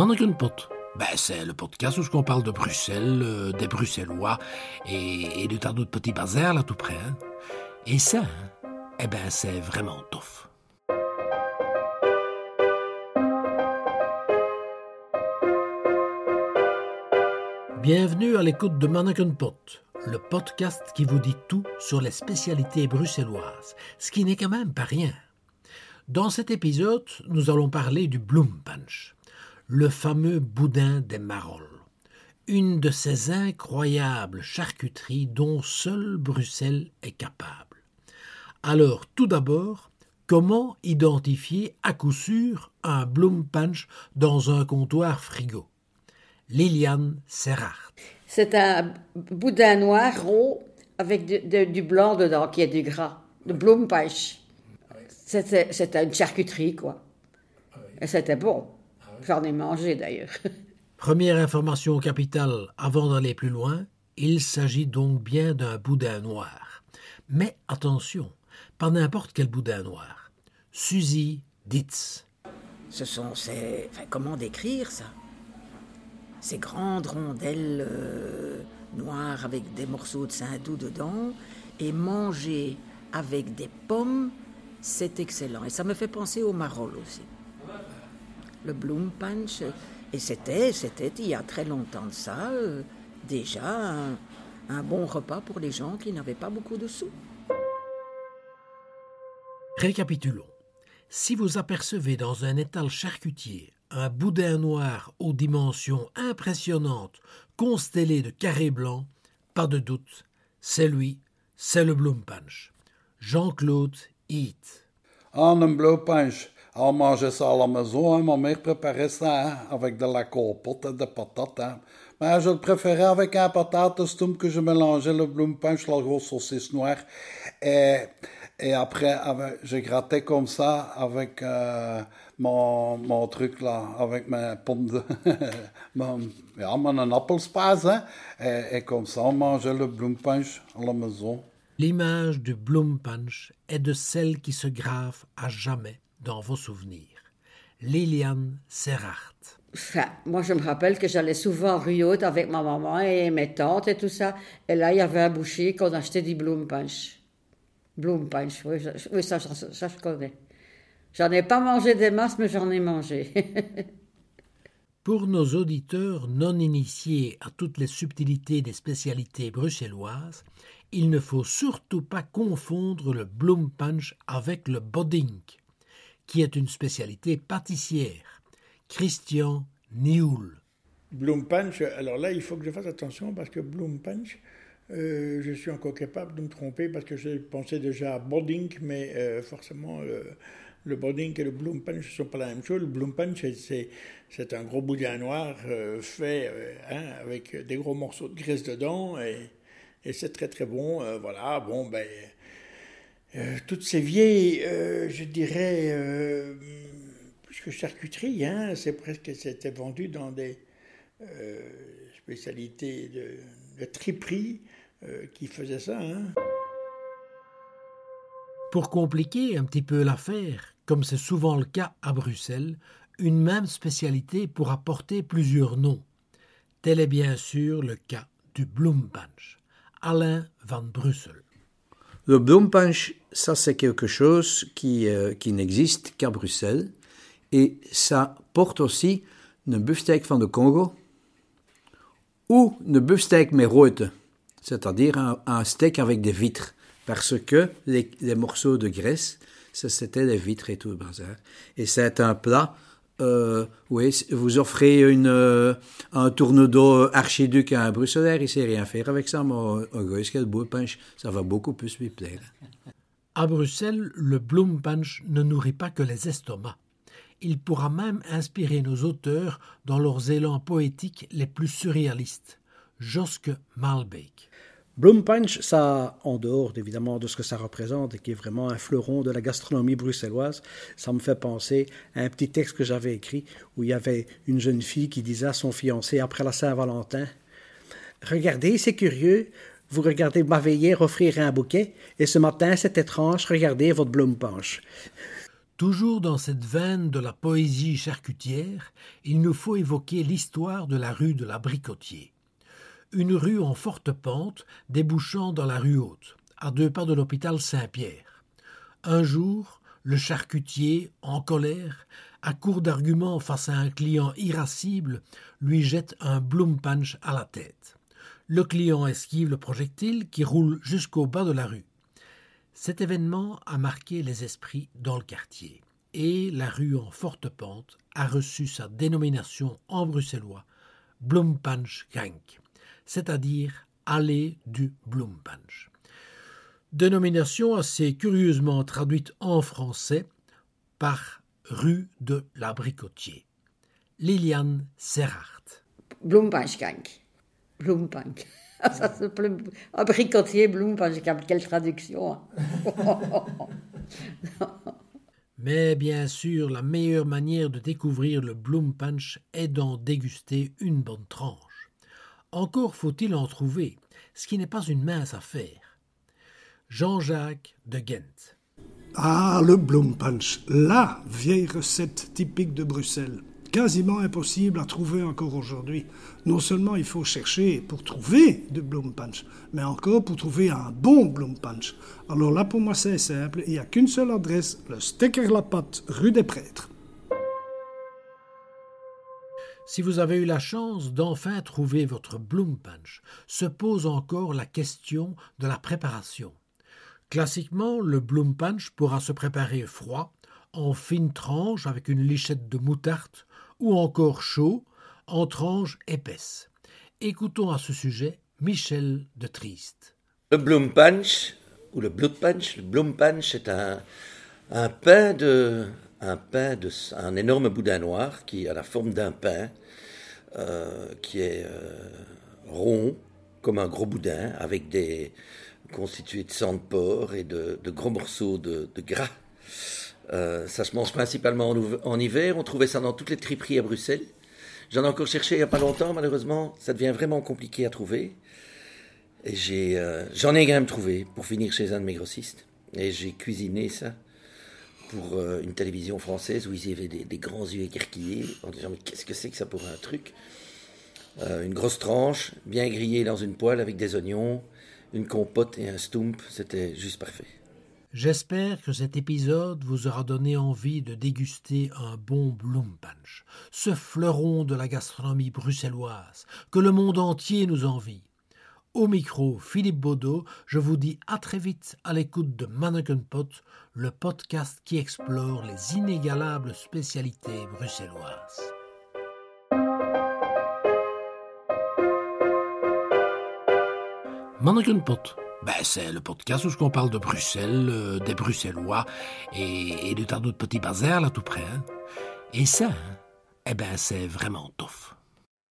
Manneken-pot. Ben, c'est le podcast où on parle de Bruxelles, euh, des Bruxellois et, et de tas d'autres petits bazars là tout près. hein. Et ça, hein, eh ben, c'est vraiment tough. Bienvenue à l'écoute de Mannequin Pot, le podcast qui vous dit tout sur les spécialités bruxelloises, ce qui n'est quand même pas rien. Dans cet épisode, nous allons parler du Bloom Punch, le fameux boudin des Marolles, une de ces incroyables charcuteries dont seule Bruxelles est capable. Alors, tout d'abord, comment identifier à coup sûr un Bloom Punch dans un comptoir frigo? Liliane Serrard. C'est un boudin noir rond avec du, de- du blanc dedans, qui est du gras, de Bloempêche. C'était c'était une charcuterie, quoi. Et c'était bon. J'en ai mangé d'ailleurs. Première information capitale avant d'aller plus loin, il s'agit donc bien d'un boudin noir. Mais attention, pas n'importe quel boudin noir. Suzy Ditz. Ce sont ces... enfin, comment décrire ça? Ces grandes rondelles euh, noires avec des morceaux de saindoux dedans et mangées avec des pommes, c'est excellent. Et ça me fait penser au marol aussi. Le bloom punch. Et c'était, c'était il y a très longtemps de ça, euh, déjà un, un bon repas pour les gens qui n'avaient pas beaucoup de sous. Récapitulons. Si vous apercevez dans un étal charcutier un boudin noir aux dimensions impressionnantes, constellé de carrés blancs, pas de doute, c'est lui, c'est le Bloom Punch. Jean-Claude Heath. Ah, un bleu punch. On mangeait ça à la maison, hein. ma mère préparait ça hein, avec de la compote et des patates. Hein. Mais je le préférais avec un patate stoum que je mélangeais le bloom punch, la grosse saucisse noire. Et, et après, avec- je grattais comme ça avec euh, mon, mon truc là, avec mes pommes de... mon, ja, mon appelspaz. Hein. Et, comme ça, on mangeait le bloom punch à la maison. L'image du Bloom Punch est de celle qui se grave à jamais dans vos souvenirs. Liliane Serrard. Enfin, moi, je me rappelle que j'allais souvent rue Haute avec ma maman et mes tantes et tout ça. Et là, il y avait un boucher qu'on achetait du Bloemppunch. Bloemppunch, oui, je- oui ça, ça, ça, je connais. J'en ai pas mangé des masses, mais j'en ai mangé. Pour nos auditeurs non initiés à toutes les subtilités des spécialités bruxelloises, il ne faut surtout pas confondre le Bloom Punch avec le Bodink, qui est une spécialité pâtissière. Christian Nioul. Bloom Punch, alors là, il faut que je fasse attention parce que Bloom Punch, euh, je suis encore capable de me tromper parce que j'ai pensé déjà à Bodding, mais euh, forcément, le, le et le Bloom Punch ne sont pas la même chose. Le Bloom Punch, c'est- un gros boudin noir euh, fait hein, avec des gros morceaux de graisse dedans et, et c'est très très bon. voilà, bon, ben. Euh, toutes ces vieilles, euh, je dirais, euh, plus que charcuterie, hein, c'est presque, c'était vendu dans des spécialités de, de triperie qui faisaient ça. Hein. Pour compliquer un petit peu l'affaire, comme c'est souvent le cas à Bruxelles, une même spécialité pourra porter plusieurs noms. Tel est bien sûr le cas du Bloom Punch. Alain van Brussel. Le Bloom Punch, ça c'est quelque chose qui, euh, qui n'existe qu'à Bruxelles. Et ça porte aussi une beefsteak van de Congo ou une beefsteak met c'est-à-dire un, steak avec des vitres. Parce que les, morceaux de graisse, c'était les vitres et tout le bazar. Et c'est un plat, euh, oui, vous offrez une, euh, un tourne d'eau archiduc à un Bruxellaire, il sait rien faire avec ça, mais un Bloom Punch, ça va beaucoup plus lui plaire. À Bruxelles, le Bloom Punch ne nourrit pas que les estomacs. Il pourra même inspirer nos auteurs dans leurs élans poétiques les plus surréalistes. Joske Malbeek. Bloom Punch, ça, en dehors évidemment de ce que ça représente et qui est vraiment un fleuron de la gastronomie bruxelloise, ça me fait penser à un petit texte que j'avais écrit où il y avait une jeune fille qui disait à son fiancé après la Saint-Valentin Regardez, c'est curieux, vous regardez m'avez hier offrir un bouquet et ce matin, c'est étrange, regardez votre Bloom Punch. Toujours dans cette veine de la poésie charcutière, il nous faut évoquer l'histoire de la rue de la Bricotier. Une rue en forte pente débouchant dans la rue haute, à deux pas de l'hôpital Saint-Pierre. Un jour, le charcutier, en colère, à court d'arguments face à un client irascible, lui jette un bloom punch à la tête. Le client esquive le projectile qui roule jusqu'au bas de la rue. Cet événement a marqué les esprits dans le quartier, et la rue en forte pente a reçu sa dénomination en bruxellois Bloempunchgang, c'est-à-dire allée du Bloempunch. Dénomination assez curieusement traduite en français par rue de l'Abricotier. Liliane Serhart. Bloempunchgang. Bloempunch. Ça s'appelle abricotier, Bloempunchgang. Quelle traduction. hein. Mais bien sûr, la meilleure manière de découvrir le Bloom Punch est d'en déguster une bonne tranche. Encore faut-il en trouver, ce qui n'est pas une mince affaire. Jean-Jacques de Ghent. Ah, le Bloom Punch, la vieille recette typique de Bruxelles. Quasiment impossible à trouver encore aujourd'hui. Non seulement il faut chercher pour trouver du Bloom Punch, mais encore pour trouver un bon Bloom Punch. Alors là, pour moi, c'est simple. Il n'y a qu'une seule adresse, le Stecker La Patte, rue des Prêtres. Si vous avez eu la chance d'enfin trouver votre Bloom Punch, se pose encore la question de la préparation. Classiquement, le Bloom Punch pourra se préparer froid, en fines tranches avec une lichette de moutarde, ou encore chaud, en tranches épaisses. Écoutons à ce sujet Michel de Triste. Le Bloom Punch, ou le Blood Punch, le Bloom Punch est un, un pain de, un pain un énorme boudin noir qui a la forme d'un pain, euh, qui est euh, rond comme un gros boudin, avec des constitués de sang de porc et de, gros morceaux de, gras. Euh, ça se mange principalement en, hiver. On trouvait ça dans toutes les triperies à Bruxelles. J'en ai encore cherché il n'y a pas longtemps, malheureusement. Ça devient vraiment compliqué à trouver. Et j'en ai quand même trouvé pour finir chez un de mes grossistes. Et j'ai cuisiné ça pour euh, une télévision française où ils avaient des, des grands yeux écarquillés en disant mais qu'est-ce que c'est que ça pour un truc? Euh, Une grosse tranche, bien grillée dans une poêle avec des oignons, une compote et un stump, c'était juste parfait. J'espère que cet épisode vous aura donné envie de déguster un bon Bloom Punch, ce fleuron de la gastronomie bruxelloise que le monde entier nous envie. Au micro, Philippe Baudot, je vous dis à très vite à l'écoute de Mannequin Pot, le podcast qui explore les inégalables spécialités bruxelloises. Mannequin Pot, ben, c'est le podcast où on parle de Bruxelles, euh, des Bruxellois et, de tas d'autres petits bazars là tout près. hein. Et ça, hein, eh ben, c'est vraiment tough.